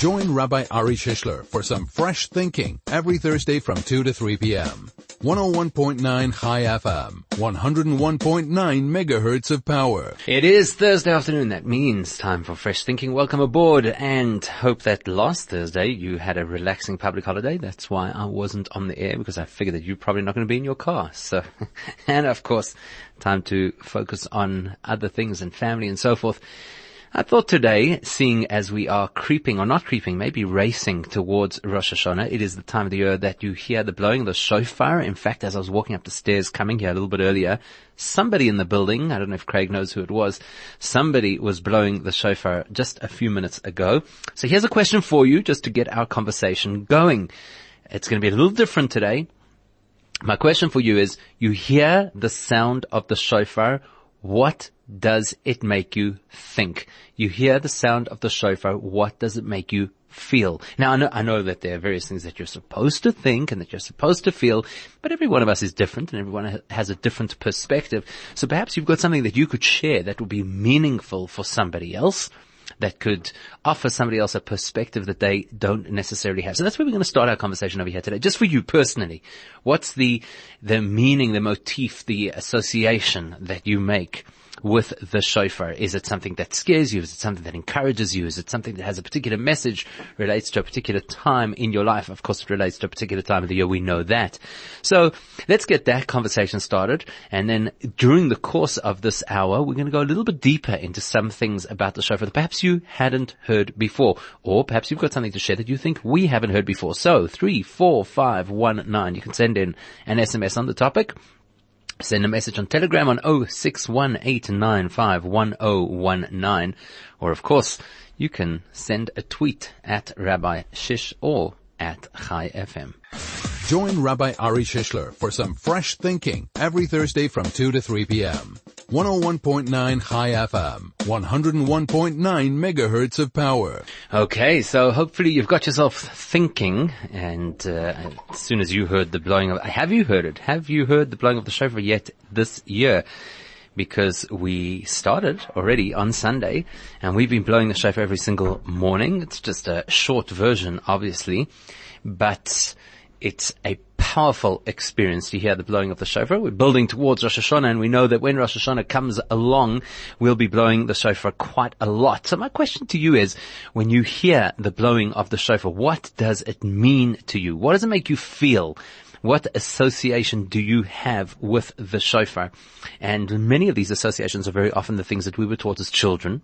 Join Rabbi Ari Shishler for some fresh thinking every Thursday from 2 to 3 p.m. 101.9 Chai FM, 101.9 megahertz of power. It is Thursday afternoon. That means time for fresh thinking. Welcome aboard and hope that last Thursday you had a relaxing public holiday. That's why I wasn't on the air because I figured that you're probably not going to be in your car. So, and of course, time to focus on other things and family and so forth. I thought today, seeing as we are creeping, or not creeping, maybe racing towards Rosh Hashanah, it is the time of the year that you hear the blowing of the shofar. In fact, as I was walking up the stairs coming here a little bit earlier, somebody in the building, I don't know if Craig knows who it was, somebody was blowing the shofar just a few minutes ago. So here's a question for you, just to get our conversation going. It's going to be a little different today. My question for you is, you hear the sound of the shofar, what does it make you think? You hear the sound of the shofar. What does it make you feel? Now I know, I know that there are various things that you're supposed to think and that you're supposed to feel, but every one of us is different and everyone has a different perspective. So perhaps you've got something that you could share that would be meaningful for somebody else that could offer somebody else a perspective that they don't necessarily have. So that's where we're going to start our conversation over here today. Just for you personally, what's the, the meaning, the motif, the association that you make with the shofar? Is it something that scares you? Is it something that encourages you? Is it something that has a particular message, relates to a particular time in your life? Of course, it relates to a particular time of the year. We know that. So let's get that conversation started. And then during the course of this hour, we're going to go a little bit deeper into some things about the shofar that perhaps you hadn't heard before, or perhaps you've got something to share that you think we haven't heard before. So three, four, five, one, nine. You can send in an SMS on the topic. Send a message on Telegram on 0618951019. Or of course, you can send a tweet at Rabbi Shish or at Chai FM. Join Rabbi Ari Shishler for some fresh thinking every Thursday from 2 to 3 p.m. 101.9 Chai FM, 101.9 megahertz of power. Okay, so hopefully you've got yourself thinking, and uh, as soon as you heard the blowing of, have you heard it? Have you heard the blowing of the shofar yet this year? Because we started already on Sunday, and we've been blowing the shofar every single morning. It's just a short version, obviously, but it's a powerful experience to hear the blowing of the shofar. We're building towards Rosh Hashanah and we know that when Rosh Hashanah comes along, we'll be blowing the shofar quite a lot. So my question to you is, when you hear the blowing of the shofar, what does it mean to you? What does it make you feel? What association do you have with the shofar? And many of these associations are very often the things that we were taught as children.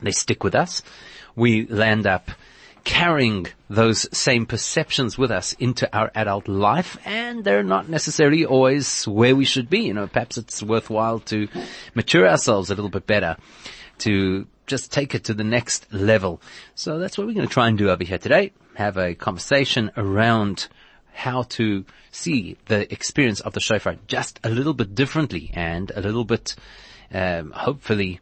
They stick with us. We land up carrying those same perceptions with us into our adult life and they're not necessarily always where we should be. You know, perhaps it's worthwhile to mature ourselves a little bit better to just take it to the next level. So that's what we're going to try and do over here today. Have a conversation around how to see the experience of the shofar just a little bit differently and a little bit, um, hopefully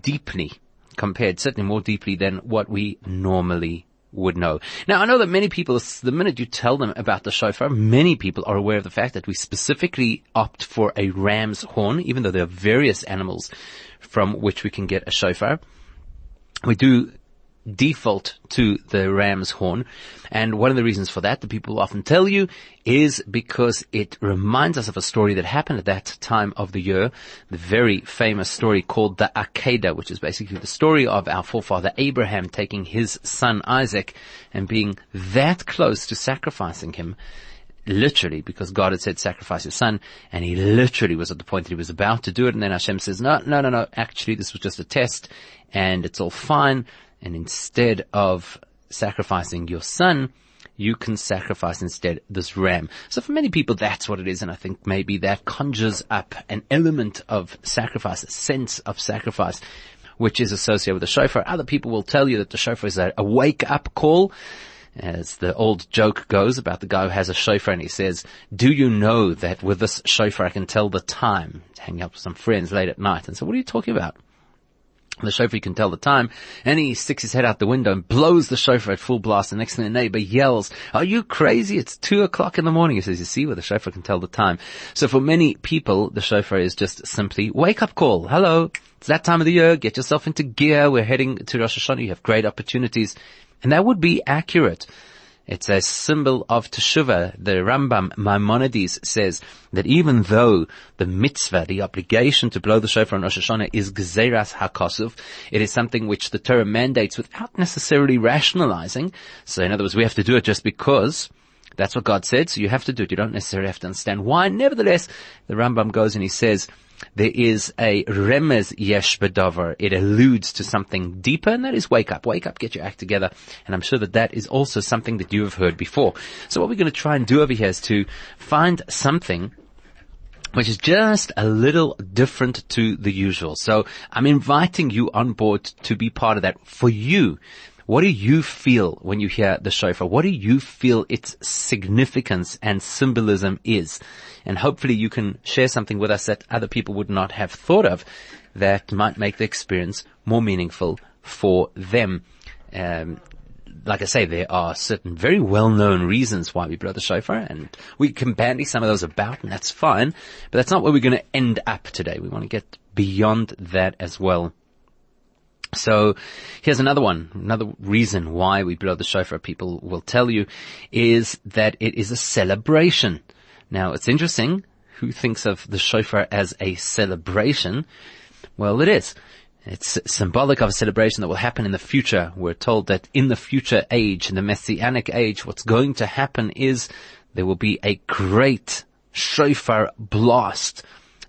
deeply compared certainly more deeply than what we normally would know. Now, I know that many people, the minute you tell them about the shofar, many people are aware of the fact that we specifically opt for a ram's horn, even though there are various animals from which we can get a shofar. We do default to the ram's horn. And one of the reasons for that, the people often tell you, is because it reminds us of a story that happened at that time of the year. The very famous story called the Akedah, which is basically the story of our forefather Abraham taking his son Isaac and being that close to sacrificing him literally, because God had said sacrifice your son, and he literally was at the point that he was about to do it, and then Hashem says, no, no, no, no, actually this was just a test, and it's all fine, and instead of sacrificing your son, you can sacrifice instead this ram. So for many people, that's what it is. And I think maybe that conjures up an element of sacrifice, a sense of sacrifice, which is associated with the shofar. Other people will tell you that the shofar is a, a wake up call. As the old joke goes about the guy who has a shofar and he says, do you know that with this shofar I can tell the time? To hang out with some friends late at night. And so what are you talking about? The you can tell the time, and he sticks his head out the window and blows the shofar at full blast. The next thing the neighbor yells, are you crazy? It's two o'clock in the morning. He says, you see where the shofar can tell the time. So for many people, the shofar is just simply wake up call. Hello. It's that time of the year. Get yourself into gear. We're heading to Rosh Hashanah. You have great opportunities. And that would be accurate. It's a symbol of Teshuvah. The Rambam Maimonides says that even though the mitzvah, the obligation to blow the shofar on Rosh Hashanah is Gzeras HaKosov, it is something which the Torah mandates without necessarily rationalizing. So in other words, we have to do it just because that's what God said, so you have to do it. You don't necessarily have to understand why. Nevertheless, the Rambam goes and he says, there is a remez yesh bedover. It alludes to something deeper, and that is wake up. Wake up, get your act together. And I'm sure that that is also something that you have heard before. So what we're going to try and do over here is to find something which is just a little different to the usual. So I'm inviting you on board to be part of that for you. What do you feel when you hear the shofar? What do you feel its significance and symbolism is? And hopefully you can share something with us that other people would not have thought of that might make the experience more meaningful for them. Um, like I say, there are certain very well-known reasons why we blow the shofar, and we can bandy some of those about, and that's fine. But that's not where we're going to end up today. We want to get beyond that as well. So here's another one. Another reason why we blow the shofar, people will tell you, is that it is a celebration. Now it's interesting. Who thinks of the shofar as a celebration? Well, it is. It's symbolic of a celebration that will happen in the future. We're told that in the future age, in the messianic age, what's going to happen is there will be a great shofar blast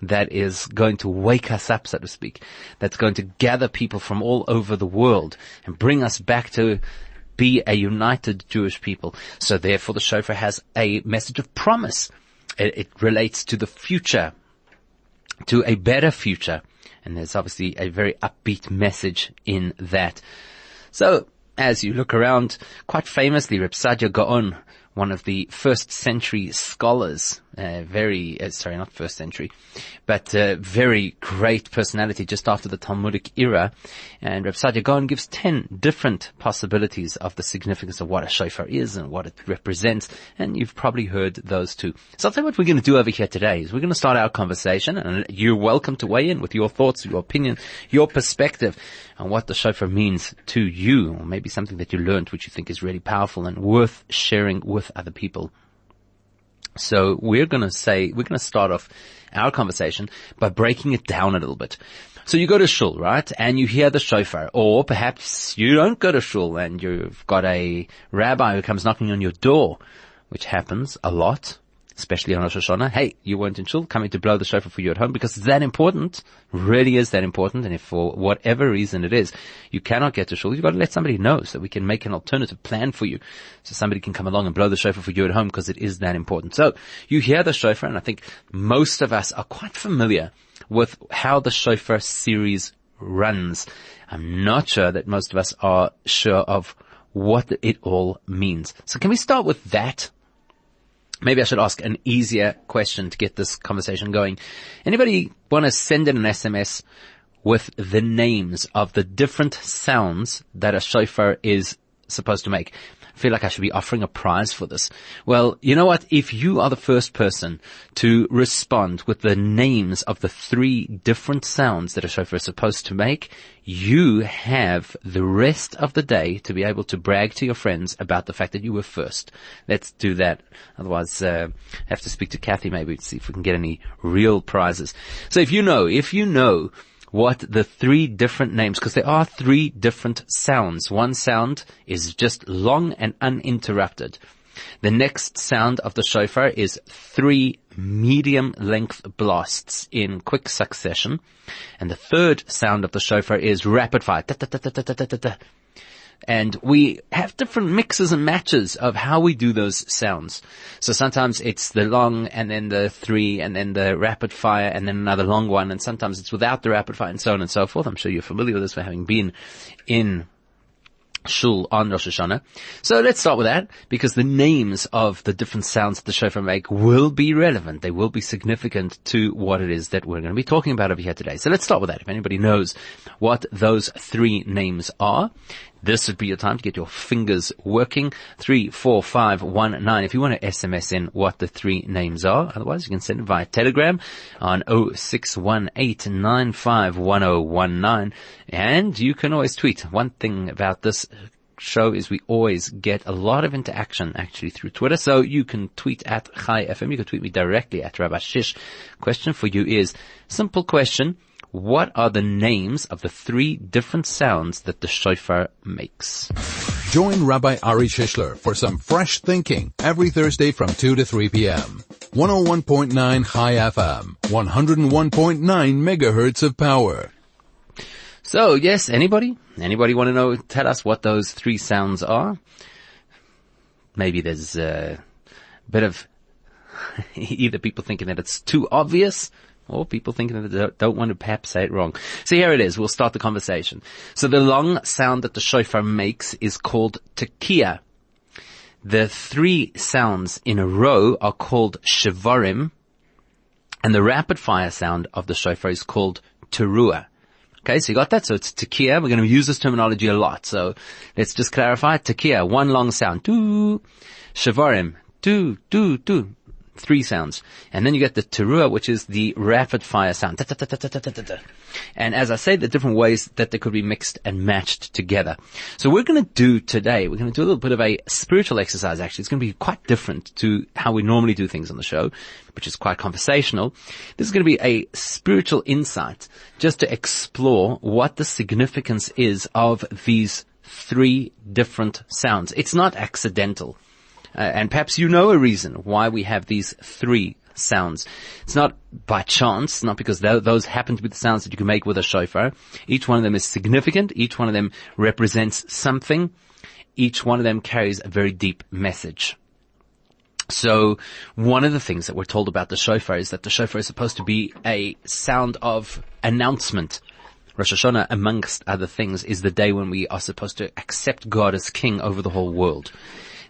that is going to wake us up, so to speak, that's going to gather people from all over the world and bring us back to be a united Jewish people. So therefore the shofar has a message of promise. It, it relates to the future, to a better future. And there's obviously a very upbeat message in that. So as you look around, quite famously, Reb Saadia Gaon one of the first century scholars, uh, very, uh, sorry, not first century, but uh, very great personality just after the Talmudic era. And Reb Saadia Gaon gives 10 different possibilities of the significance of what a shofar is and what it represents. And you've probably heard those too. So I'll tell what we're going to do over here today is we're going to start our conversation and you're welcome to weigh in with your thoughts, your opinion, your perspective on what the shofar means to you, or maybe something that you learned which you think is really powerful and worth sharing with other people. So we're going to say, we're going to start off our conversation by breaking it down a little bit. So you go to shul, right? And you hear the shofar, or perhaps you don't go to shul and you've got a rabbi who comes knocking on your door, which happens a lot especially on Rosh Hashanah, hey, you weren't in shul, coming to blow the shofar for you at home because it's that important, really is that important. And if for whatever reason it is, you cannot get to shul, you've got to let somebody know so we can make an alternative plan for you. So somebody can come along and blow the shofar for you at home because it is that important. So you hear the shofar and I think most of us are quite familiar with how the shofar series runs. I'm not sure that most of us are sure of what it all means. So can we start with that? Maybe I should ask an easier question to get this conversation going. Anybody want to send in an SMS with the names of the different sounds that a shofar is supposed to make? Feel like I should be offering a prize for this. Well, you know what? If you are the first person to respond with the names of the three different sounds that a shofar is supposed to make, you have the rest of the day to be able to brag to your friends about the fact that you were first. Let's do that. Otherwise, uh, have to speak to Kathy maybe to see if we can get any real prizes. So if you know, if you know what the three different names, because there are three different sounds. One sound is just long and uninterrupted. The next sound of the shofar is three medium length blasts in quick succession. And the third sound of the shofar is rapid fire. And we have different mixes and matches of how we do those sounds. So sometimes it's the long and then the three and then the rapid fire and then another long one. And sometimes it's without the rapid fire and so on and so forth. I'm sure you're familiar with this for having been in shul on Rosh Hashanah. So let's start with that because the names of the different sounds that the shofar make will be relevant. They will be significant to what it is that we're going to be talking about over here today. So let's start with that. If anybody knows what those three names are, this would be your time to get your fingers working. Three, four, five, one, nine. If you want to SMS in what the three names are, otherwise you can send it via Telegram on 0618951019. And you can always tweet. One thing about this show is we always get a lot of interaction actually through Twitter. So you can tweet at Chai FM. You can tweet me directly at Rabbi Shish. Question for you is simple question what are the names of the three different sounds that the shofar makes? Join Rabbi Ari Shishler for some fresh thinking every Thursday from 2 to 3 p.m. 101.9 Chai FM, 101.9 megahertz of power. So yes, anybody? Anybody want to know, tell us what those three sounds are? Maybe there's a bit of either people thinking that it's too obvious or people thinking that they don't want to perhaps say it wrong. So here it is. We'll start the conversation. So the long sound that the shofar makes is called tekiah. The three sounds in a row are called shivarim, and the rapid fire sound of the shofar is called teruah. Okay, so you got that? So it's tekiah. We're going to use this terminology a lot. So let's just clarify. Tekiah, one long sound. Do. Shivarim. Do three sounds. And then you get the teruah, which is the rapid fire sound. And as I say, the different ways that they could be mixed and matched together. So we're going to do today, we're going to do a little bit of a spiritual exercise actually. It's going to be quite different to how we normally do things on the show, which is quite conversational. This is going to be a spiritual insight just to explore what the significance is of these three different sounds. It's not accidental. Uh, and perhaps you know a reason why we have these three sounds. It's not by chance, not because th- those happen to be the sounds that you can make with a shofar. Each one of them is significant. Each one of them represents something. Each one of them carries a very deep message. So one of the things that we're told about the shofar is that the shofar is supposed to be a sound of announcement. Rosh Hashanah, amongst other things, is the day when we are supposed to accept God as king over the whole world.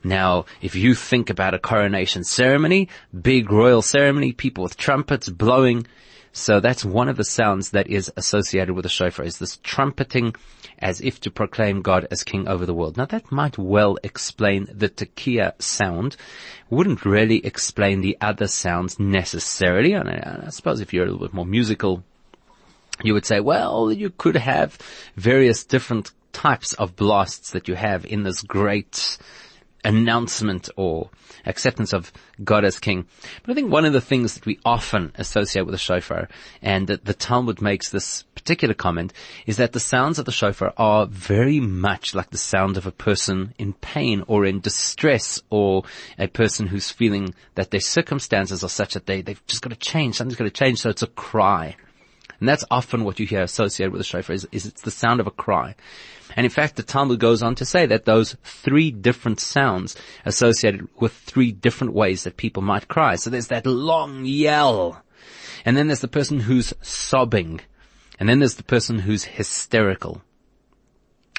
Now, if you think about a coronation ceremony, big royal ceremony, people with trumpets blowing, so that's one of the sounds that is associated with the shofar is this trumpeting as if to proclaim God as king over the world. Now that might well explain the tekiah sound. Wouldn't really explain the other sounds necessarily. And I, I suppose if you're a little bit more musical, you would say, well, you could have various different types of blasts that you have in this great announcement or acceptance of God as king. But I think one of the things that we often associate with the shofar, and that the Talmud makes this particular comment, is that the sounds of the shofar are very much like the sound of a person in pain or in distress or a person who's feeling that their circumstances are such that they, they've just got to change, something's got to change, so it's a cry. And that's often what you hear associated with the shofar is, is it's the sound of a cry. And in fact, the Talmud goes on to say that those three different sounds associated with three different ways that people might cry. So there's that long yell. And then there's the person who's sobbing. And then there's the person who's hysterical.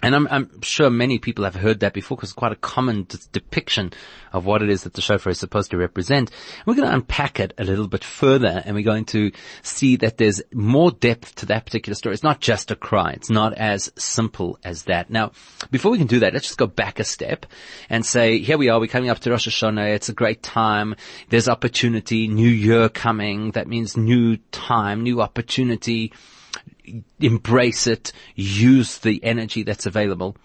And I'm, I'm, sure many people have heard that before because it's quite a common d- depiction of what it is that the shofar is supposed to represent. We're going to unpack it a little bit further and we're going to see that there's more depth to that particular story. It's not just a cry. It's not as simple as that. Now, before we can do that, let's just go back a step and say, here we are. We're coming up to Rosh Hashanah. It's a great time. There's opportunity. New year coming. That means new time, new opportunity embrace it, use the energy that's available.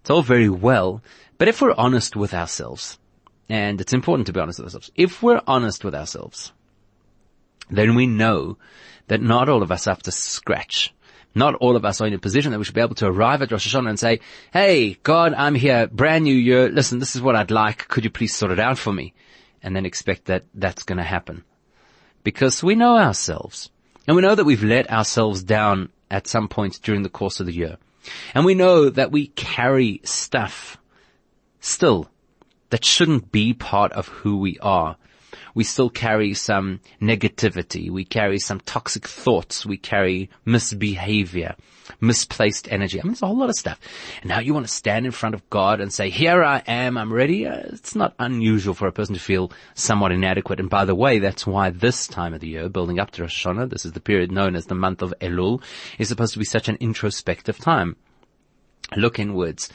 It's all very well, but if we're honest with ourselves, and it's important to be honest with ourselves, if we're honest with ourselves, then we know that not all of us have to scratch. Not all of us are in a position that we should be able to arrive at Rosh Hashanah and say, Hey, God, I'm here, brand new year. Listen, this is what I'd like. Could you please sort it out for me? And then expect that that's going to happen. Because we know ourselves. And we know that we've let ourselves down at some point during the course of the year. And we know that we carry stuff still that shouldn't be part of who we are. we still carry some negativity. We carry some toxic thoughts. We carry misbehavior, misplaced energy. I mean, it's a whole lot of stuff. And now you want to stand in front of God and say, here I am, I'm ready. Uh, it's not unusual for a person to feel somewhat inadequate. And by the way, that's why this time of the year, building up to Rosh Hashanah, this is the period known as the month of Elul, is supposed to be such an introspective time. Look inwards.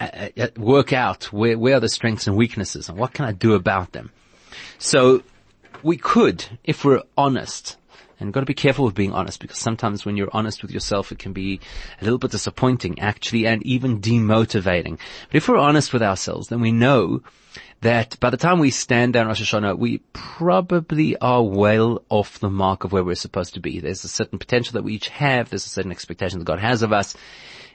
Uh, uh, work out where, where are the strengths and weaknesses and what can I do about them. So we could, if we're honest, and got to be careful with being honest because sometimes when you're honest with yourself, it can be a little bit disappointing actually and even demotivating. But if we're honest with ourselves, then we know that by the time we stand down Rosh Hashanah, we probably are well off the mark of where we're supposed to be. There's a certain potential that we each have. There's a certain expectation that God has of us.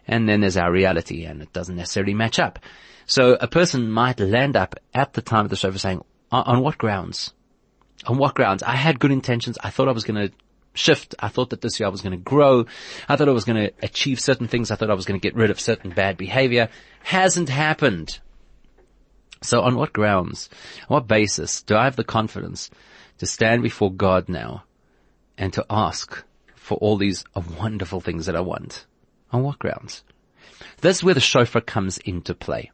And then there's our reality and it doesn't necessarily match up. So a person might land up at the time of the shofar saying, uh, on what grounds? On what grounds? I had good intentions. I thought I was going to shift. I thought that this year I was going to grow. I thought I was going to achieve certain things. I thought I was going to get rid of certain bad behavior. Hasn't happened. So on what grounds, on what basis do I have the confidence to stand before God now and to ask for all these wonderful things that I want? On what grounds? That's where the shofar comes into play.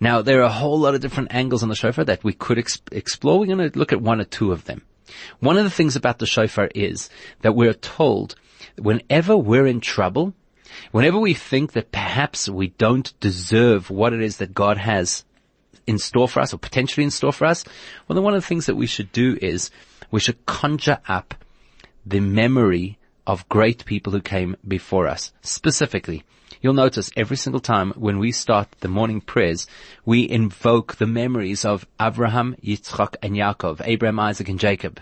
Now, there are a whole lot of different angles on the shofar that we could ex- explore. We're going to look at one or two of them. One of the things about the shofar is that we're told whenever we're in trouble, whenever we think that perhaps we don't deserve what it is that God has in store for us or potentially in store for us, well then one of the things that we should do is we should conjure up the memory of great people who came before us. Specifically, You'll notice every single time when we start the morning prayers, we invoke the memories of Abraham, Yitzchak, and Yaakov, Abraham, Isaac, and Jacob.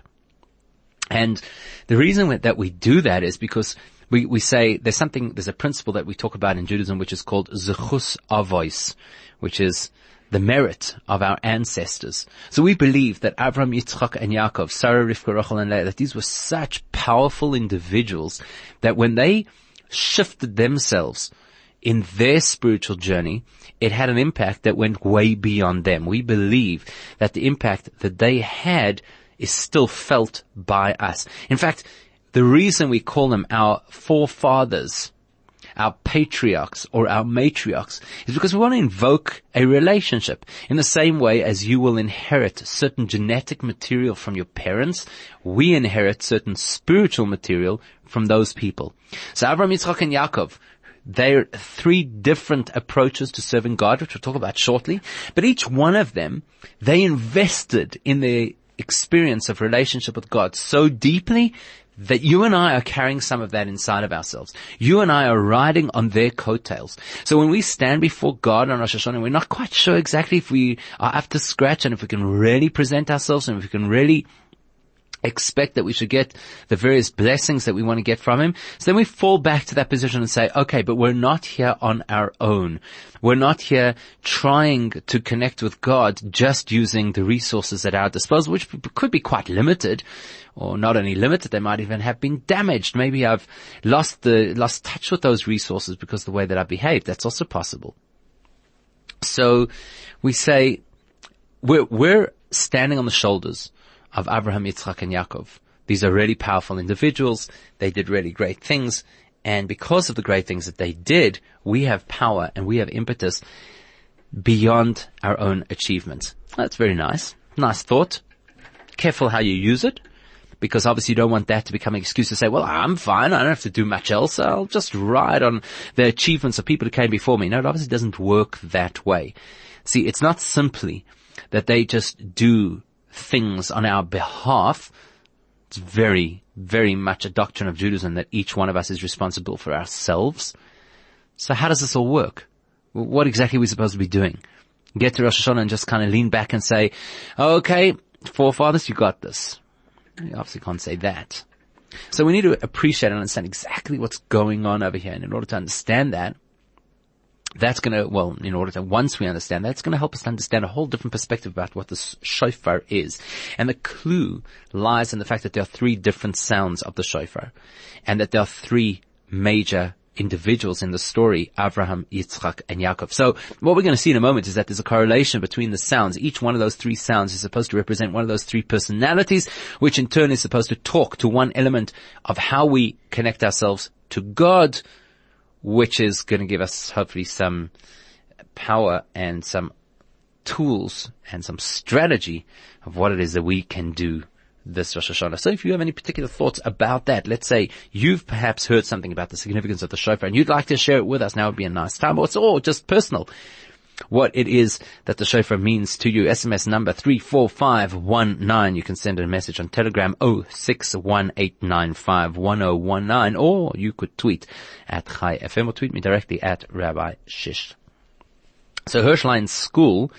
And the reason that we do that is because we, we say there's something, there's a principle that we talk about in Judaism which is called Zechus Avos, which is the merit of our ancestors. So we believe that Abraham, Yitzchak, and Yaakov, Sarah, Rivka, Rachel, and Leah, that these were such powerful individuals that when they shifted themselves in their spiritual journey, it had an impact that went way beyond them. We believe that the impact that they had is still felt by us. In fact, the reason we call them our forefathers, our patriarchs or our matriarchs is because we want to invoke a relationship in the same way as you will inherit certain genetic material from your parents. We inherit certain spiritual material from those people. So Abraham, Yitzchak and Yaakov they're three different approaches to serving God, which we'll talk about shortly. But each one of them, they invested in their experience of relationship with God so deeply that you and I are carrying some of that inside of ourselves. You and I are riding on their coattails. So when we stand before God on Rosh Hashanah, we're not quite sure exactly if we are up to scratch and if we can really present ourselves and if we can really expect that we should get the various blessings that we want to get from him. So then we fall back to that position and say, okay, but we're not here on our own. We're not here trying to connect with God just using the resources at our disposal, which could be quite limited or not only limited, they might even have been damaged. Maybe I've lost the, lost touch with those resources because the way that I behaved. That's also possible. So we say we're, we're standing on the shoulders of Abraham, Yitzchak, and Yaakov. These are really powerful individuals. They did really great things. And because of the great things that they did, we have power and we have impetus beyond our own achievements. That's very nice. Nice thought. Careful how you use it. Because obviously you don't want that to become an excuse to say, well, I'm fine. I don't have to do much else. I'll just ride on the achievements of people who came before me. No, it obviously doesn't work that way. See, it's not simply that they just do things on our behalf. It's very, very much a doctrine of Judaism that each one of us is responsible for ourselves. So how does this all work? What exactly are we supposed to be doing? Get to Rosh Hashanah and just kind of lean back and say, okay, forefathers, you got this. You obviously can't say that. So we need to appreciate and understand exactly what's going on over here. And in order to understand that, that's going to, well, in order to, once we understand that, it's going to help us understand a whole different perspective about what the shofar is. And the clue lies in the fact that there are three different sounds of the shofar and that there are three major individuals in the story, Abraham, Yitzchak, and Yaakov. So what we're going to see in a moment is that there's a correlation between the sounds. Each one of those three sounds is supposed to represent one of those three personalities, which in turn is supposed to talk to one element of how we connect ourselves to God, which is going to give us hopefully some power and some tools and some strategy of what it is that we can do this Rosh Hashanah. So if you have any particular thoughts about that, let's say you've perhaps heard something about the significance of the shofar and you'd like to share it with us, now would be a nice time, or it's all just personal. What it is that the shofar means to you. SMS number 34519. You can send a message on Telegram 0618951019 or you could tweet at Chai FM or tweet me directly at Rabbi Shish. So Hirsch Lyons School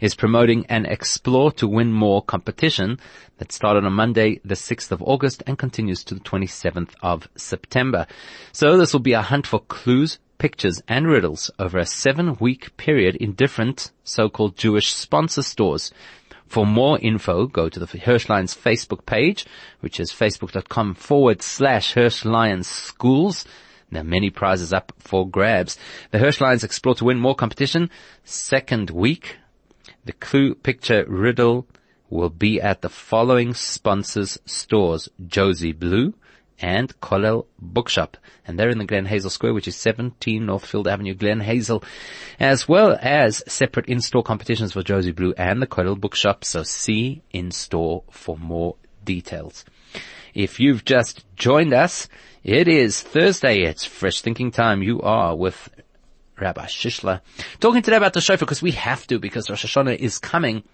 is promoting an Explore to Win More competition that started on Monday, the 6th of August and continues to the 27th of September. So this will be a hunt for clues, pictures and riddles over a seven week period in different so-called Jewish sponsor stores. For more info, go to the Hirsch Lyons Facebook page, which is facebook.com forward slash Hirsch Lyons Schools. There are many prizes up for grabs. The Hirsch Lyons Explore to Win More competition, second week. The clue picture riddle will be at the following sponsors stores, Josie Blue and Kollel Bookshop. And they're in the Glen Hazel Square, which is 17 Northfield Avenue, Glen Hazel, as well as separate in-store competitions for Josie Blue and the Kollel Bookshop. So see in store for more details. If you've just joined us, it is Thursday. It's fresh thinking time. You are with Rabbi Shishler talking today about the shofar because we have to because Rosh Hashanah is coming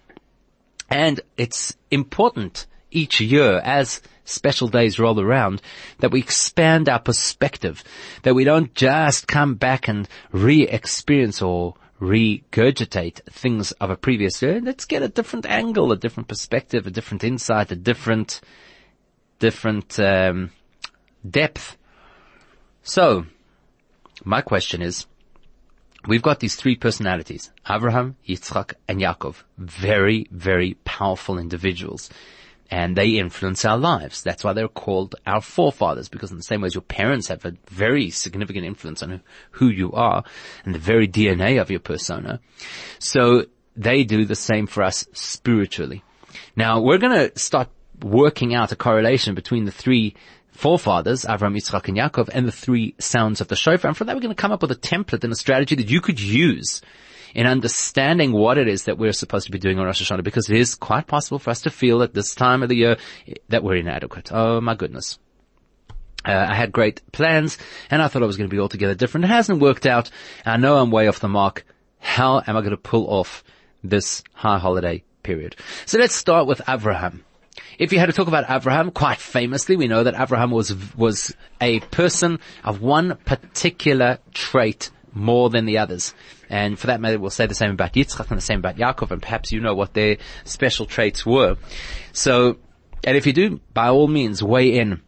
and it's important each year as special days roll around that we expand our perspective, that we don't just come back and re-experience or regurgitate things of a previous year. Let's get a different angle, a different perspective, a different insight, a different, different, um, depth. So, my question is, we've got these three personalities, Abraham, Yitzchak, and Yaakov. Very, very powerful individuals. And they influence our lives. That's why they're called our forefathers, because in the same way as your parents have a very significant influence on who you are and the very DNA of your persona. So they do the same for us spiritually. Now we're going to start working out a correlation between the three forefathers, Avram, Yitzchak, and Yaakov, and the three sounds of the shofar. And from that, we're going to come up with a template and a strategy that you could use in understanding what it is that we're supposed to be doing on Rosh Hashanah, because it is quite possible for us to feel at this time of the year that we're inadequate. Oh my goodness. Uh, I had great plans and I thought I was going to be altogether different. It hasn't worked out. I know I'm way off the mark. How am I going to pull off this high holiday period? So let's start with Abraham. If you had to talk about Abraham, quite famously, we know that Abraham was, was a person of one particular trait more than the others. And for that matter, we'll say the same about Yitzchak and the same about Yaakov, and perhaps you know what their special traits were. So, and if you do, by all means, weigh in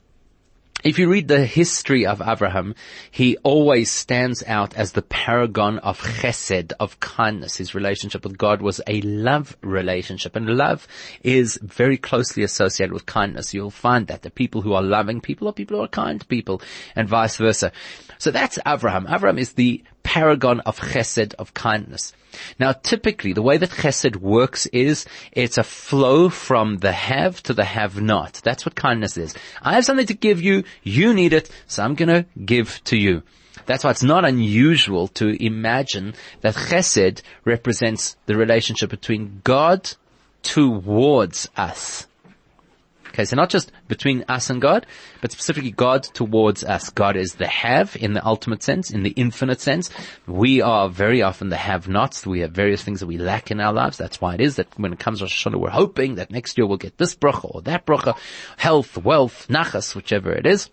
if you read the history of Abraham, he always stands out as the paragon of chesed, of kindness. His relationship with God was a love relationship and love is very closely associated with kindness. You'll find that the people who are loving people are people who are kind people and vice versa. So that's Abraham. Abraham is the paragon of chesed, of kindness. Now typically the way that chesed works is it's a flow from the have to the have not. That's what kindness is. I have something to give you, you need it, so I'm gonna give to you. That's why it's not unusual to imagine that chesed represents the relationship between God towards us. Okay, so not just between us and God, but specifically God towards us. God is the have in the ultimate sense, in the infinite sense. We are very often the have-nots. We have various things that we lack in our lives. That's why it is that when it comes to Rosh Hashanah, we're hoping that next year we'll get this bracha or that bracha, health, wealth, nachas, whichever it is,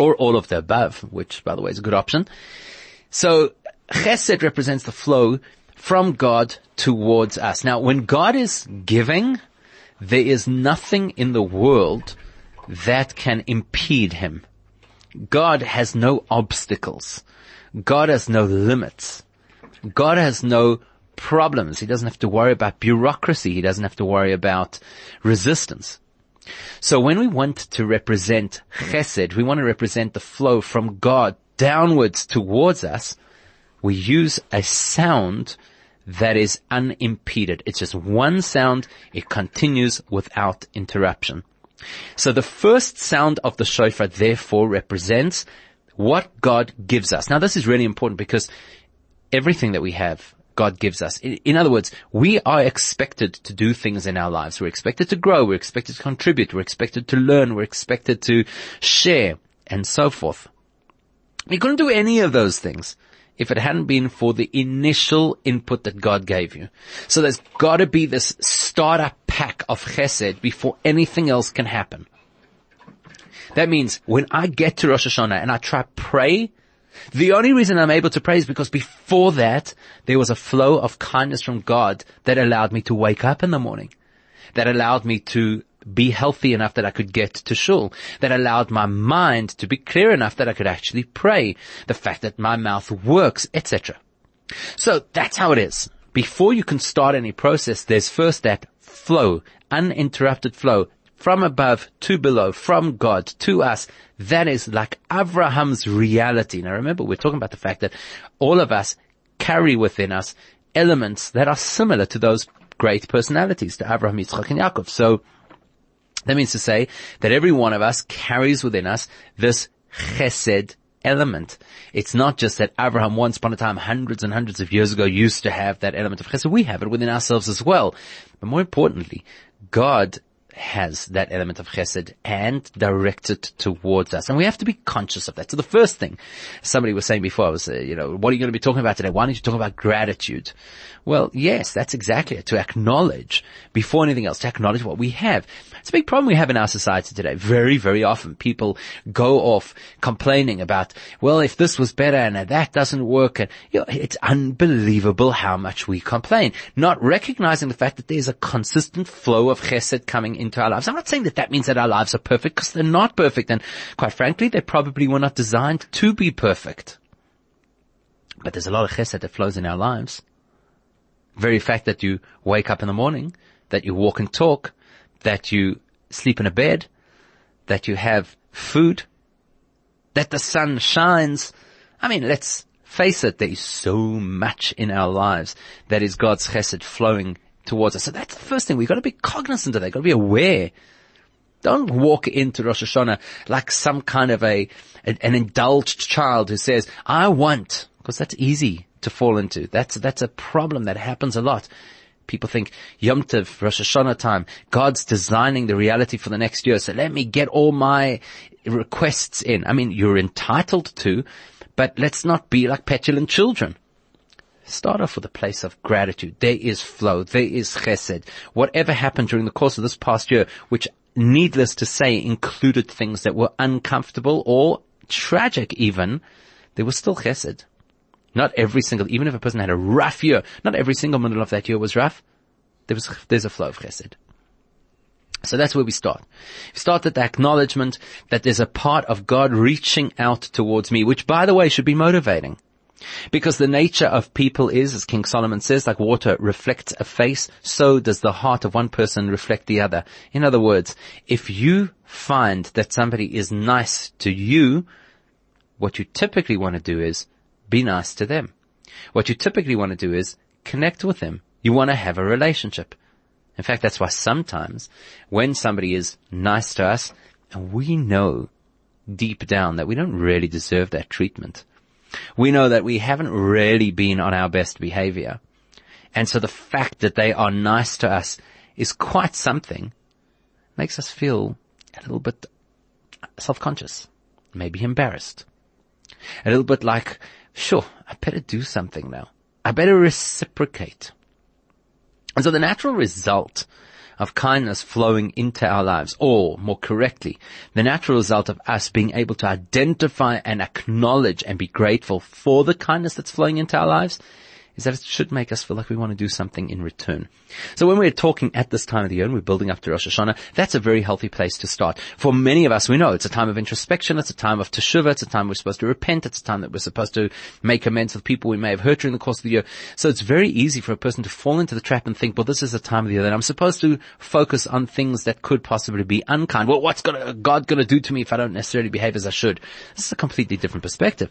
or all of the above, which by the way is a good option. So chesed represents the flow from God towards us. Now, when God is giving, there is nothing in the world that can impede him. God has no obstacles. God has no limits. God has no problems. He doesn't have to worry about bureaucracy. He doesn't have to worry about resistance. So when we want to represent chesed, we want to represent the flow from God downwards towards us, we use a sound that is unimpeded. It's just one sound. It continues without interruption. So the first sound of the shofar therefore represents what God gives us. Now this is really important because everything that we have, God gives us. In other words, we are expected to do things in our lives. We're expected to grow. We're expected to contribute. We're expected to learn. We're expected to share and so forth. We couldn't do any of those things if it hadn't been for the initial input that God gave you. So there's gotta be this starter pack of chesed before anything else can happen. That means when I get to Rosh Hashanah and I try to pray, the only reason I'm able to pray is because before that, there was a flow of kindness from God that allowed me to wake up in the morning. That allowed me to be healthy enough that I could get to shul, that allowed my mind to be clear enough that I could actually pray, the fact that my mouth works, etc. So that's how it is. Before you can start any process, there's first that flow, uninterrupted flow from above to below, from God to us. That is like Abraham's reality. Now remember, we're talking about the fact that all of us carry within us elements that are similar to those great personalities, to Abraham, Yitzchak, and Yaakov. So that means to say that every one of us carries within us this chesed element. It's not just that Abraham once upon a time, hundreds and hundreds of years ago, used to have that element of chesed. We have it within ourselves as well. But more importantly, God has that element of chesed and directs it towards us. And we have to be conscious of that. So the first thing somebody was saying before was, uh, you know, what are you going to be talking about today? Why don't you talk about gratitude? Well, yes, that's exactly it. To acknowledge before anything else, to acknowledge what we have. It's a big problem we have in our society today. Very, very often people go off complaining about, well, if this was better and that doesn't work. And you know, it's unbelievable how much we complain, not recognizing the fact that there's a consistent flow of chesed coming into our lives. I'm not saying that that means that our lives are perfect because they're not perfect. And quite frankly, they probably were not designed to be perfect. But there's a lot of chesed that flows in our lives. Very fact that you wake up in the morning, that you walk and talk, that you sleep in a bed, that you have food, that the sun shines. I mean, let's face it, there is so much in our lives that is God's chesed flowing towards us. So that's the first thing. We've got to be cognizant of that. We've got to be aware. Don't walk into Rosh Hashanah like some kind of a, an indulged child who says, I want, because that's easy to fall into. That's, that's a problem that happens a lot. People think Yom Tov, Rosh Hashanah time, God's designing the reality for the next year. So let me get all my requests in. I mean, you're entitled to, but let's not be like petulant children. Start off with a place of gratitude. There is flow. There is chesed. Whatever happened during the course of this past year, which needless to say included things that were uncomfortable or tragic even, there was still chesed. Not every single, even if a person had a rough year, not every single minute of that year was rough. There was, there's a flow of chesed. So that's where we start. We start at the acknowledgement that there's a part of God reaching out towards me, which by the way should be motivating. Because the nature of people is, as King Solomon says, like water reflects a face, so does the heart of one person reflect the other. In other words, if you find that somebody is nice to you, what you typically want to do is be nice to them. What you typically want to do is connect with them. You want to have a relationship. In fact, that's why sometimes when somebody is nice to us, and we know deep down that we don't really deserve that treatment. We know that we haven't really been on our best behavior. And so the fact that they are nice to us is quite something. Makes us feel a little bit self-conscious, maybe embarrassed. A little bit like sure, I better do something now. I better reciprocate. And so the natural result of kindness flowing into our lives, or more correctly, the natural result of us being able to identify and acknowledge and be grateful for the kindness that's flowing into our lives is that it should make us feel like we want to do something in return. So when we're talking at this time of the year and we're building up to Rosh Hashanah, that's a very healthy place to start. For many of us, we know it's a time of introspection, it's a time of teshuvah, it's a time we're supposed to repent, it's a time that we're supposed to make amends with people we may have hurt during the course of the year. So it's very easy for a person to fall into the trap and think, well, this is a time of the year that I'm supposed to focus on things that could possibly be unkind. Well, what's God gonna do to me if I don't necessarily behave as I should? This is a completely different perspective.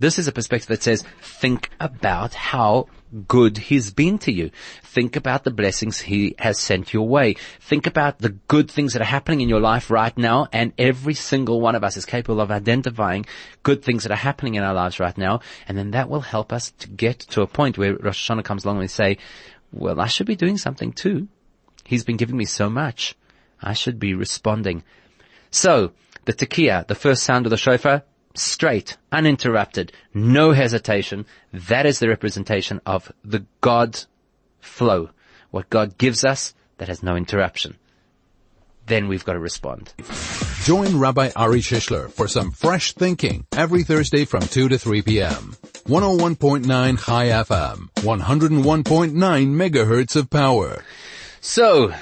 This is a perspective that says, think about how good he's been to you. Think about the blessings he has sent your way. Think about the good things that are happening in your life right now and every single one of us is capable of identifying good things that are happening in our lives right now and then that will help us to get to a point where Rosh Hashanah comes along and we say, well, I should be doing something too. He's been giving me so much. I should be responding. So, the tekiah, the first sound of the shofar, straight, uninterrupted, no hesitation. That is the representation of the God flow. What God gives us that has no interruption. Then we've got to respond. Join Rabbi Ari Shishler for some fresh thinking every Thursday from 2 to 3 p.m. 101.9 Chai FM, 101.9 megahertz of power. So,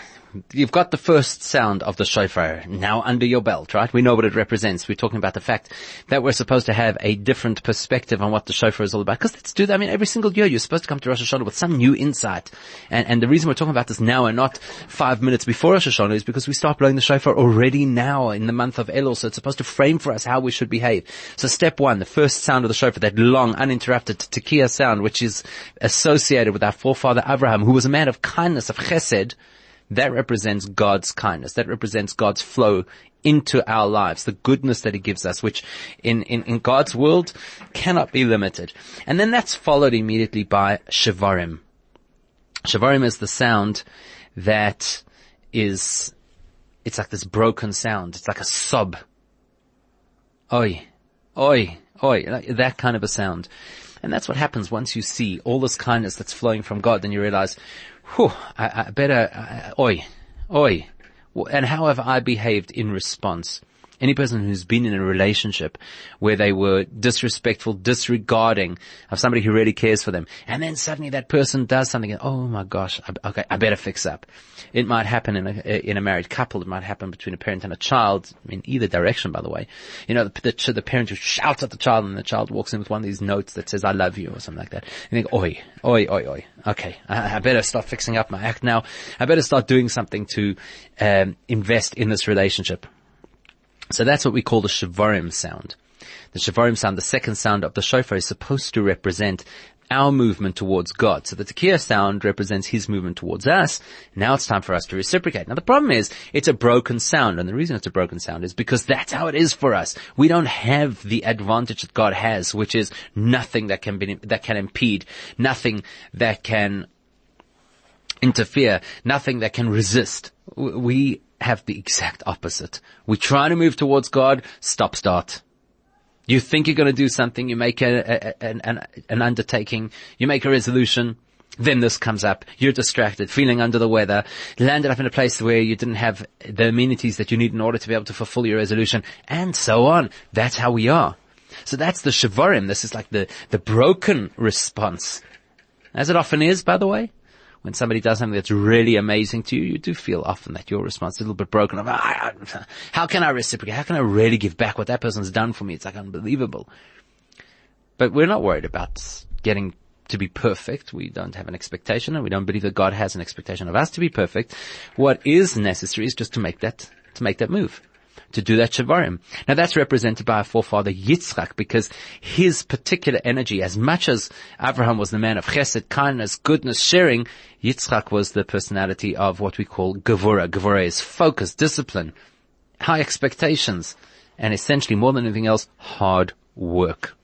you've got the first sound of the shofar now under your belt, right? We know what it represents. We're talking about the fact that we're supposed to have a different perspective on what the shofar is all about. Because let's do that. I mean, every single year you're supposed to come to Rosh Hashanah with some new insight. And, and the reason we're talking about this now and not five minutes before Rosh Hashanah is because we start blowing the shofar already now in the month of Elul. So it's supposed to frame for us how we should behave. So step one, the first sound of the shofar, that long, uninterrupted tekiah sound, which is associated with our forefather Abraham, who was a man of kindness, of chesed, that represents God's kindness. That represents God's flow into our lives, the goodness that He gives us, which in, in, in God's world cannot be limited. And then that's followed immediately by Shavarim. Shavarim is the sound that is, it's like this broken sound. It's like a sob. Oi, oi, oi, like that kind of a sound. And that's what happens once you see all this kindness that's flowing from God, then you realize, whew, I, I better, uh, oi, oi. And how have I behaved in response? Any person who's been in a relationship where they were disrespectful, disregarding of somebody who really cares for them, and then suddenly that person does something, and, oh my gosh, I, okay, I better fix up. It might happen in a, in a married couple, it might happen between a parent and a child, in either direction by the way. You know, the, the, the parent who shouts at the child and the child walks in with one of these notes that says, I love you, or something like that. You think, oi, oi, oi, oi, okay, I, I better start fixing up my act now. I better start doing something to um, invest in this relationship. So that's what we call the shavarim sound. The shavarim sound, the second sound of the shofar is supposed to represent our movement towards God. So the tekiah sound represents his movement towards us. Now it's time for us to reciprocate. Now the problem is it's a broken sound and the reason it's a broken sound is because that's how it is for us. We don't have the advantage that God has, which is nothing that can be, that can impede, nothing that can interfere, nothing that can resist. We have the exact opposite. We try to move towards God, stop start. You think you're going to do something, you make a, a, an, an undertaking, you make a resolution, then this comes up. You're distracted, feeling under the weather, landed up in a place where you didn't have the amenities that you need in order to be able to fulfill your resolution, and so on. That's how we are. So that's the shavarim. This is like the, the broken response. As it often is, by the way when somebody does something that's really amazing to you, you do feel often that your response is a little bit broken. Of, how can I reciprocate? How can I really give back what that person's done for me? It's like unbelievable. But we're not worried about getting to be perfect. We don't have an expectation and we don't believe that God has an expectation of us to be perfect. What is necessary is just to make that, to make that move to do that Shavarim. Now that's represented by our forefather Yitzchak because his particular energy, as much as Abraham was the man of chesed, kindness, goodness, sharing, Yitzchak was the personality of what we call Gevura. Gevura is focus, discipline, high expectations, and essentially more than anything else, hard work.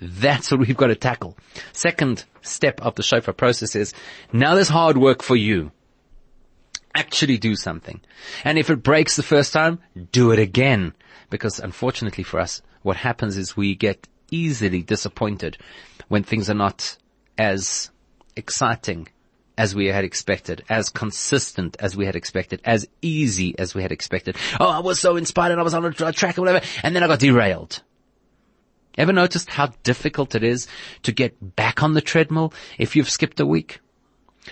That's what we've got to tackle. Second step of the shofar process is, now there's hard work for you actually do something. And if it breaks the first time, do it again. Because unfortunately for us, what happens is we get easily disappointed when things are not as exciting as we had expected, as consistent as we had expected, as easy as we had expected. Oh, I was so inspired and I was on a track or whatever, and then I got derailed. Ever noticed how difficult it is to get back on the treadmill if you've skipped a week?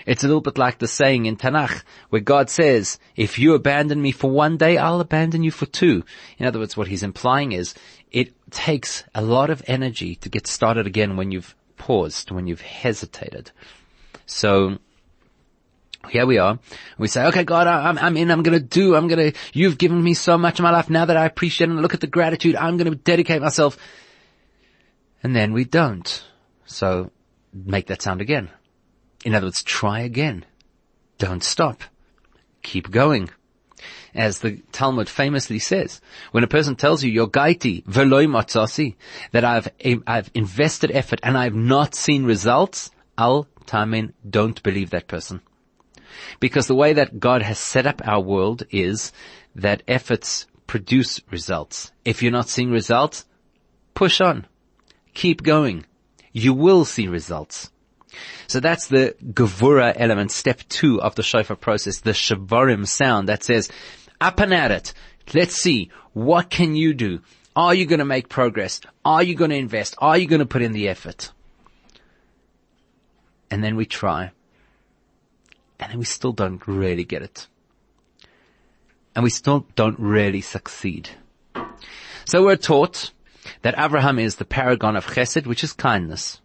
It's a little bit like the saying in Tanakh where God says, if you abandon me for one day, I'll abandon you for two. In other words, what he's implying is it takes a lot of energy to get started again when you've paused, when you've hesitated. So here we are. We say, okay, God, I'm, I'm in. I'm going to do. I'm going to, you've given me so much in my life. Now that I appreciate and look at the gratitude, I'm going to dedicate myself. And then we don't. So make that sound again. In other words, try again. Don't stop. Keep going. As the Talmud famously says, when a person tells you, you're gaiti, veloy matzasi, that I've, I've invested effort and I've not seen results, al tamin, don't believe that person. Because the way that God has set up our world is that efforts produce results. If you're not seeing results, push on. Keep going. You will see results. So that's the Gevura element, step two of the shofar process, the Shavarim sound that says, up and at it. Let's see. What can you do? Are you going to make progress? Are you going to invest? Are you going to put in the effort? And then we try. And then we still don't really get it. And we still don't really succeed. So we're taught that Abraham is the paragon of chesed, which is kindness.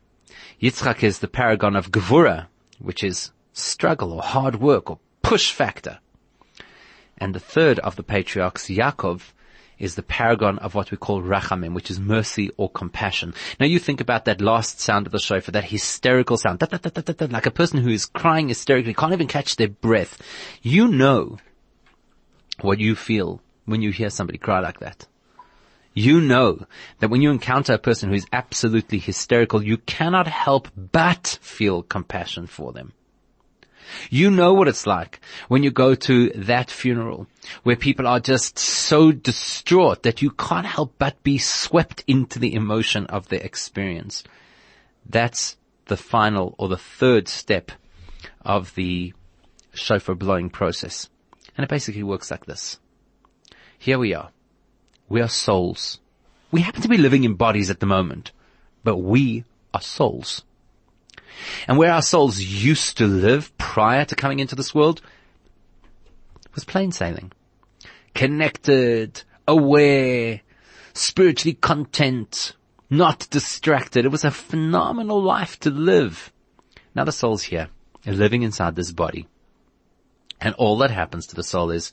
Yitzchak is the paragon of gevura, which is struggle or hard work or push factor. And the third of the patriarchs, Yaakov, is the paragon of what we call rachamim, which is mercy or compassion. Now you think about that last sound of the shofar, that hysterical sound, da, da, da, like a person who is crying hysterically, can't even catch their breath. You know what you feel when you hear somebody cry like that. You know that when you encounter a person who is absolutely hysterical, you cannot help but feel compassion for them. You know what it's like when you go to that funeral where people are just so distraught that you can't help but be swept into the emotion of their experience. That's the final or the third step of the shofar blowing process. And it basically works like this. Here we are. We are souls. We happen to be living in bodies at the moment, but we are souls. And where our souls used to live prior to coming into this world was plain sailing. Connected, aware, spiritually content, not distracted. It was a phenomenal life to live. Now the soul's here, living inside this body. And all that happens to the soul is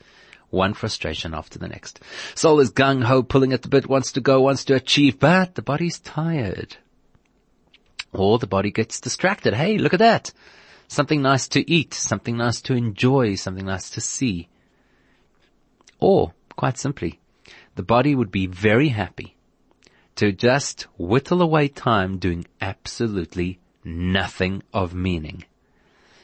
one frustration after the next. Soul is gung ho, pulling at the bit, wants to go, wants to achieve, but the body's tired. Or the body gets distracted. Hey, look at that. Something nice to eat, something nice to enjoy, something nice to see. Or, quite simply, the body would be very happy to just whittle away time doing absolutely nothing of meaning.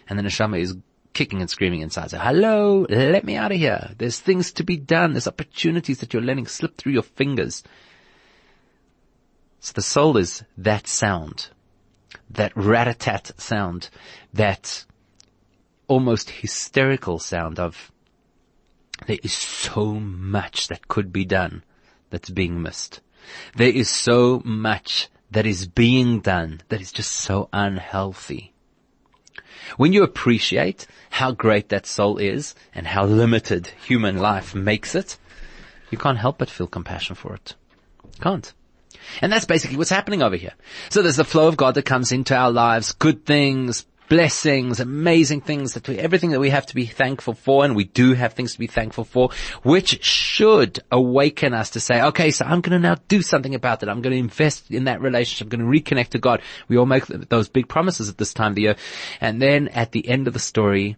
And the neshama is kicking and screaming inside. So, hello, let me out of here. There's things to be done. There's opportunities that you're letting slip through your fingers. So the soul is that sound, that rat-a-tat sound, that almost hysterical sound of there is so much that could be done that's being missed. There is so much that is being done that is just so unhealthy. When you appreciate how great that soul is and how limited human life makes it, you can't help but feel compassion for it. Can't. And that's basically what's happening over here. So there's the flow of God that comes into our lives, good things, blessings, amazing things that we, everything that we have to be thankful for, and we do have things to be thankful for, which should awaken us to say, okay, so I'm going to now do something about that. I'm going to invest in that relationship. I'm going to reconnect to God. We all make those big promises at this time of the year. And then at the end of the story,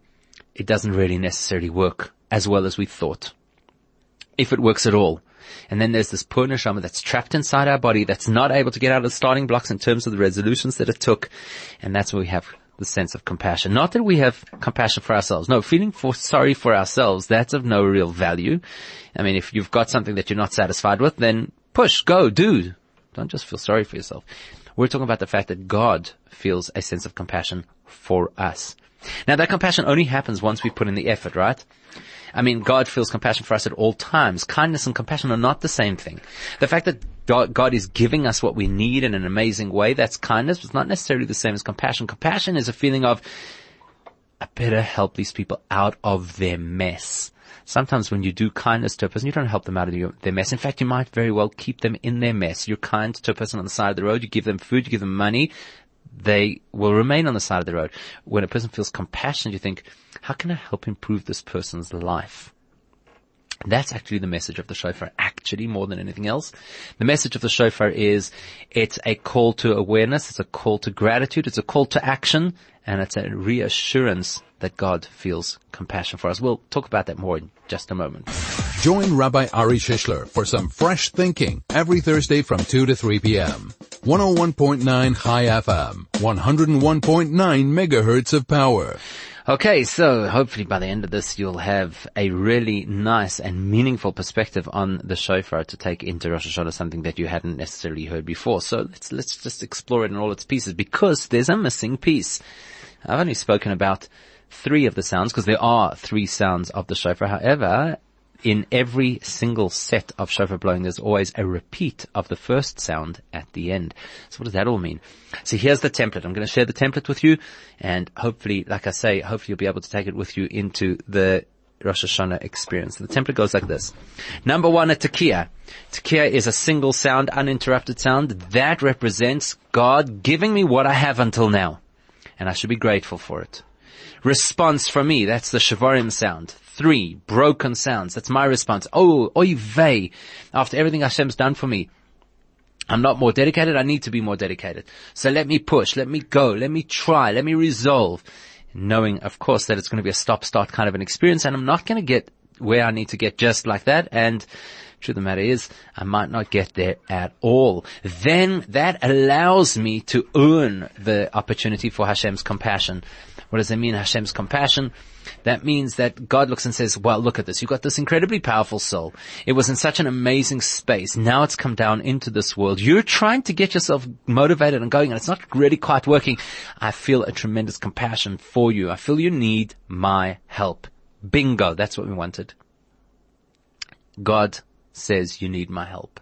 it doesn't really necessarily work as well as we thought. If it works at all. And then there's this poor neshama that's trapped inside our body that's not able to get out of the starting blocks in terms of the resolutions that it took. And that's where we have the sense of compassion. Not that we have compassion for ourselves. No, feeling for sorry for ourselves, that's of no real value. I mean, if you've got something that you're not satisfied with, then push, go, do. Don't just feel sorry for yourself. We're talking about the fact that God feels a sense of compassion for us. Now that compassion only happens once we put in the effort, right? I mean, God feels compassion for us at all times. Kindness and compassion are not the same thing. The fact that God is giving us what we need in an amazing way. That's kindness. It's not necessarily the same as compassion. Compassion is a feeling of, I better help these people out of their mess. Sometimes when you do kindness to a person, you don't help them out of your, their mess. In fact, you might very well keep them in their mess. You're kind to a person on the side of the road. You give them food. You give them money. They will remain on the side of the road. When a person feels compassion, you think, how can I help improve this person's life? That's actually the message of the shofar, actually, more than anything else. The message of the shofar is, it's a call to awareness, it's a call to gratitude, it's a call to action, and it's a reassurance that God feels compassion for us. We'll talk about that more in just a moment. Join Rabbi Ari Shishler for some fresh thinking every Thursday from 2 to 3 p.m. 101.9 Chai FM, 101.9 megahertz of power. Okay, so hopefully by the end of this you'll have a really nice and meaningful perspective on the shofar to take into Rosh Hashanah, something that you hadn't necessarily heard before. So let's, let's just explore it in all its pieces because there's a missing piece. I've only spoken about three of the sounds because there are three sounds of the shofar. However, in every single set of shofar blowing, there's always a repeat of the first sound at the end. So what does that all mean? So here's the template. I'm going to share the template with you and hopefully, like I say, hopefully you'll be able to take it with you into the Rosh Hashanah experience. The template goes like this. Number one, a tekiah. Tekiah is a single sound, uninterrupted sound. That represents God giving me what I have until now. And I should be grateful for it. Response from me, that's the Shavarim sound. Three, broken sounds. That's my response. Oh, oy vey. After everything Hashem's done for me, I'm not more dedicated. I need to be more dedicated. So let me push. Let me go. Let me try. Let me resolve. Knowing, of course, that it's going to be a stop-start kind of an experience and I'm not going to get where I need to get just like that. And truth of the matter is, I might not get there at all. Then that allows me to earn the opportunity for Hashem's compassion. What does that mean, Hashem's compassion? That means that God looks and says, well, look at this. You've got this incredibly powerful soul. It was in such an amazing space. Now it's come down into this world. You're trying to get yourself motivated and going and it's not really quite working. I feel a tremendous compassion for you. I feel you need my help. Bingo. That's what we wanted. God says you need my help.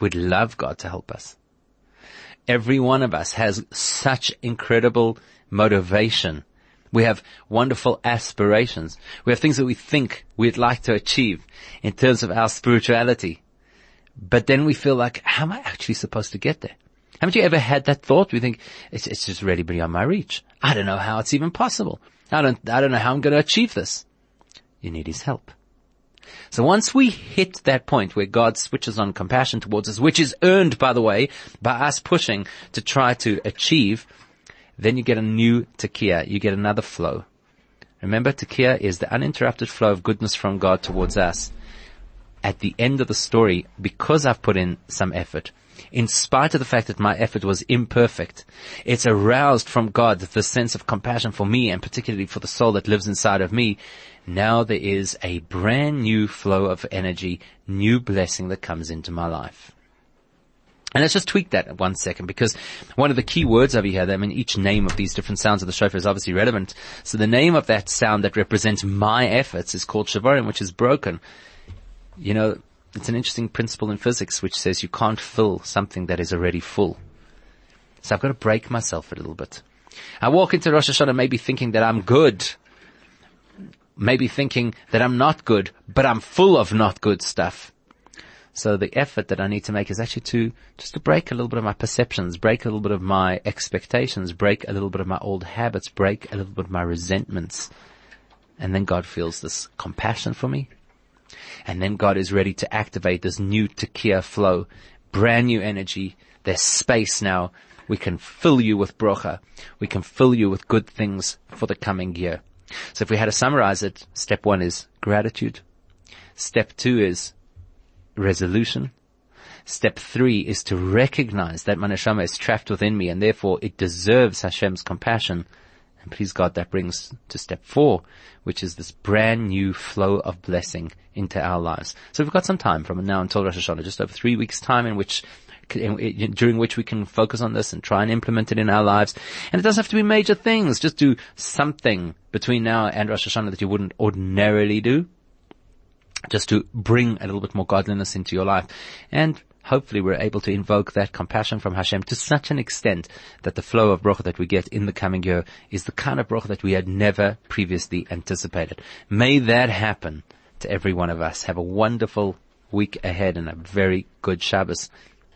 We'd love God to help us. Every one of us has such incredible motivation. We have wonderful aspirations. We have things that we think we'd like to achieve in terms of our spirituality. But then we feel like, how am I actually supposed to get there? Haven't you ever had that thought? We think it's, it's just really beyond my reach. I don't know how it's even possible. I don't, I don't know how I'm going to achieve this. You need his help. So once we hit that point where God switches on compassion towards us, which is earned, by the way, by us pushing to try to achieve then you get a new tekiah. You get another flow. Remember, tekiah is the uninterrupted flow of goodness from God towards us. At the end of the story, because I've put in some effort, in spite of the fact that my effort was imperfect, it's aroused from God the sense of compassion for me and particularly for the soul that lives inside of me. Now there is a brand new flow of energy, new blessing that comes into my life. And let's just tweak that one second because one of the key words over here, I mean each name of these different sounds of the shofar is obviously relevant. So the name of that sound that represents my efforts is called shavarim, which is broken. You know, it's an interesting principle in physics which says you can't fill something that is already full. So I've got to break myself a little bit. I walk into Rosh Hashanah maybe thinking that I'm good. Maybe thinking that I'm not good, but I'm full of not good stuff. So the effort that I need to make is actually to, just to break a little bit of my perceptions, break a little bit of my expectations, break a little bit of my old habits, break a little bit of my resentments. And then God feels this compassion for me. And then God is ready to activate this new tekiah flow, brand new energy. There's space now. We can fill you with brocha. We can fill you with good things for the coming year. So if we had to summarize it, step one is gratitude. Step two is resolution. Step three is to recognize that my neshama is trapped within me and therefore it deserves Hashem's compassion. And please God, that brings to step four, which is this brand new flow of blessing into our lives. So we've got some time from now until Rosh Hashanah, just over three weeks time in which during which we can focus on this and try and implement it in our lives. And it doesn't have to be major things. Just do something between now and Rosh Hashanah that you wouldn't ordinarily do just to bring a little bit more godliness into your life. And hopefully we're able to invoke that compassion from Hashem to such an extent that the flow of bracha that we get in the coming year is the kind of bracha that we had never previously anticipated. May that happen to every one of us. Have a wonderful week ahead and a very good Shabbos.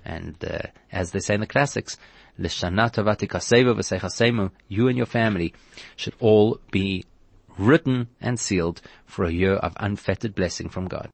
And uh, as they say in the classics, you and your family should all be written and sealed for a year of unfettered blessing from God.